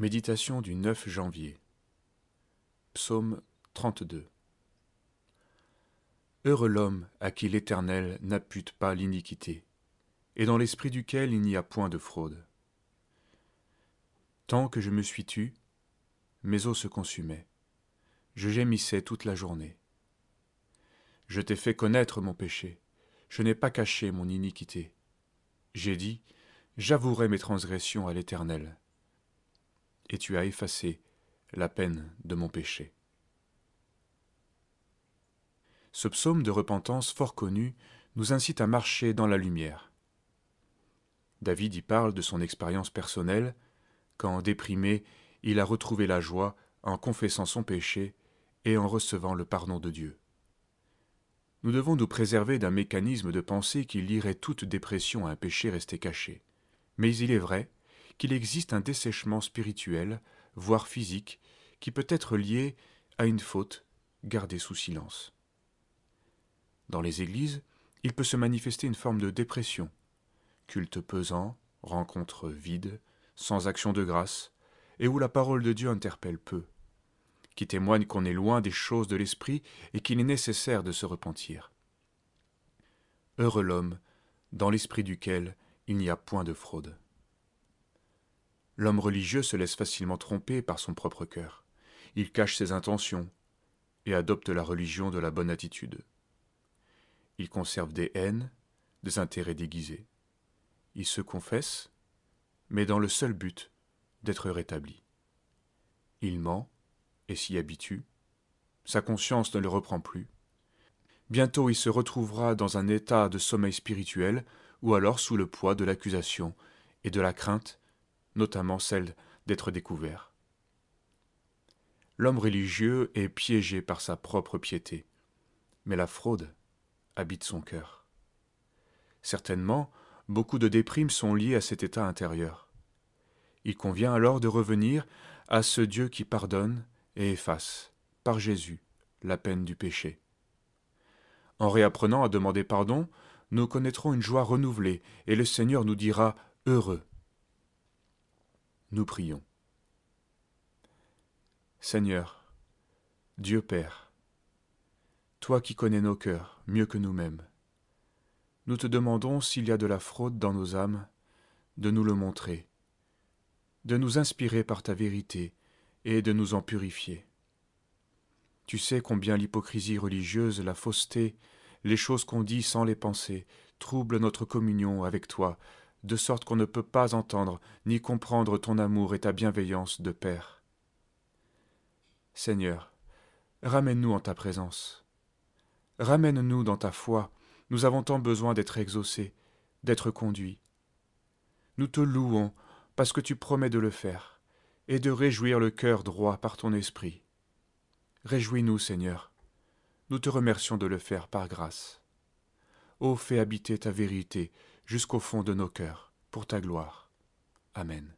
Méditation du 9 janvier. Psaume 32. Heureux l'homme à qui l'Éternel n'appute pas l'iniquité, et dans l'esprit duquel il n'y a point de fraude. Tant que je me suis tu, mes os se consumaient, je gémissais toute la journée. Je t'ai fait connaître mon péché, je n'ai pas caché mon iniquité. J'ai dit, j'avouerai mes transgressions à l'Éternel et tu as effacé la peine de mon péché. Ce psaume de repentance fort connu nous incite à marcher dans la lumière. David y parle de son expérience personnelle, quand, déprimé, il a retrouvé la joie en confessant son péché et en recevant le pardon de Dieu. Nous devons nous préserver d'un mécanisme de pensée qui lierait toute dépression à un péché resté caché. Mais il est vrai qu'il existe un dessèchement spirituel, voire physique, qui peut être lié à une faute gardée sous silence. Dans les églises, il peut se manifester une forme de dépression, culte pesant, rencontre vide, sans action de grâce, et où la parole de Dieu interpelle peu, qui témoigne qu'on est loin des choses de l'esprit et qu'il est nécessaire de se repentir. Heureux l'homme, dans l'esprit duquel il n'y a point de fraude. L'homme religieux se laisse facilement tromper par son propre cœur. Il cache ses intentions et adopte la religion de la bonne attitude. Il conserve des haines, des intérêts déguisés. Il se confesse, mais dans le seul but d'être rétabli. Il ment et s'y habitue. Sa conscience ne le reprend plus. Bientôt il se retrouvera dans un état de sommeil spirituel ou alors sous le poids de l'accusation et de la crainte notamment celle d'être découvert. L'homme religieux est piégé par sa propre piété, mais la fraude habite son cœur. Certainement, beaucoup de déprimes sont liées à cet état intérieur. Il convient alors de revenir à ce Dieu qui pardonne et efface, par Jésus, la peine du péché. En réapprenant à demander pardon, nous connaîtrons une joie renouvelée, et le Seigneur nous dira Heureux, nous prions. Seigneur, Dieu Père, toi qui connais nos cœurs mieux que nous-mêmes, nous te demandons s'il y a de la fraude dans nos âmes, de nous le montrer, de nous inspirer par ta vérité et de nous en purifier. Tu sais combien l'hypocrisie religieuse, la fausseté, les choses qu'on dit sans les penser, troublent notre communion avec toi, de sorte qu'on ne peut pas entendre ni comprendre ton amour et ta bienveillance de Père. Seigneur, ramène-nous en ta présence. Ramène-nous dans ta foi, nous avons tant besoin d'être exaucés, d'être conduits. Nous te louons parce que tu promets de le faire, et de réjouir le cœur droit par ton esprit. Réjouis-nous, Seigneur, nous te remercions de le faire par grâce. Ô fais habiter ta vérité jusqu'au fond de nos cœurs, pour ta gloire. Amen.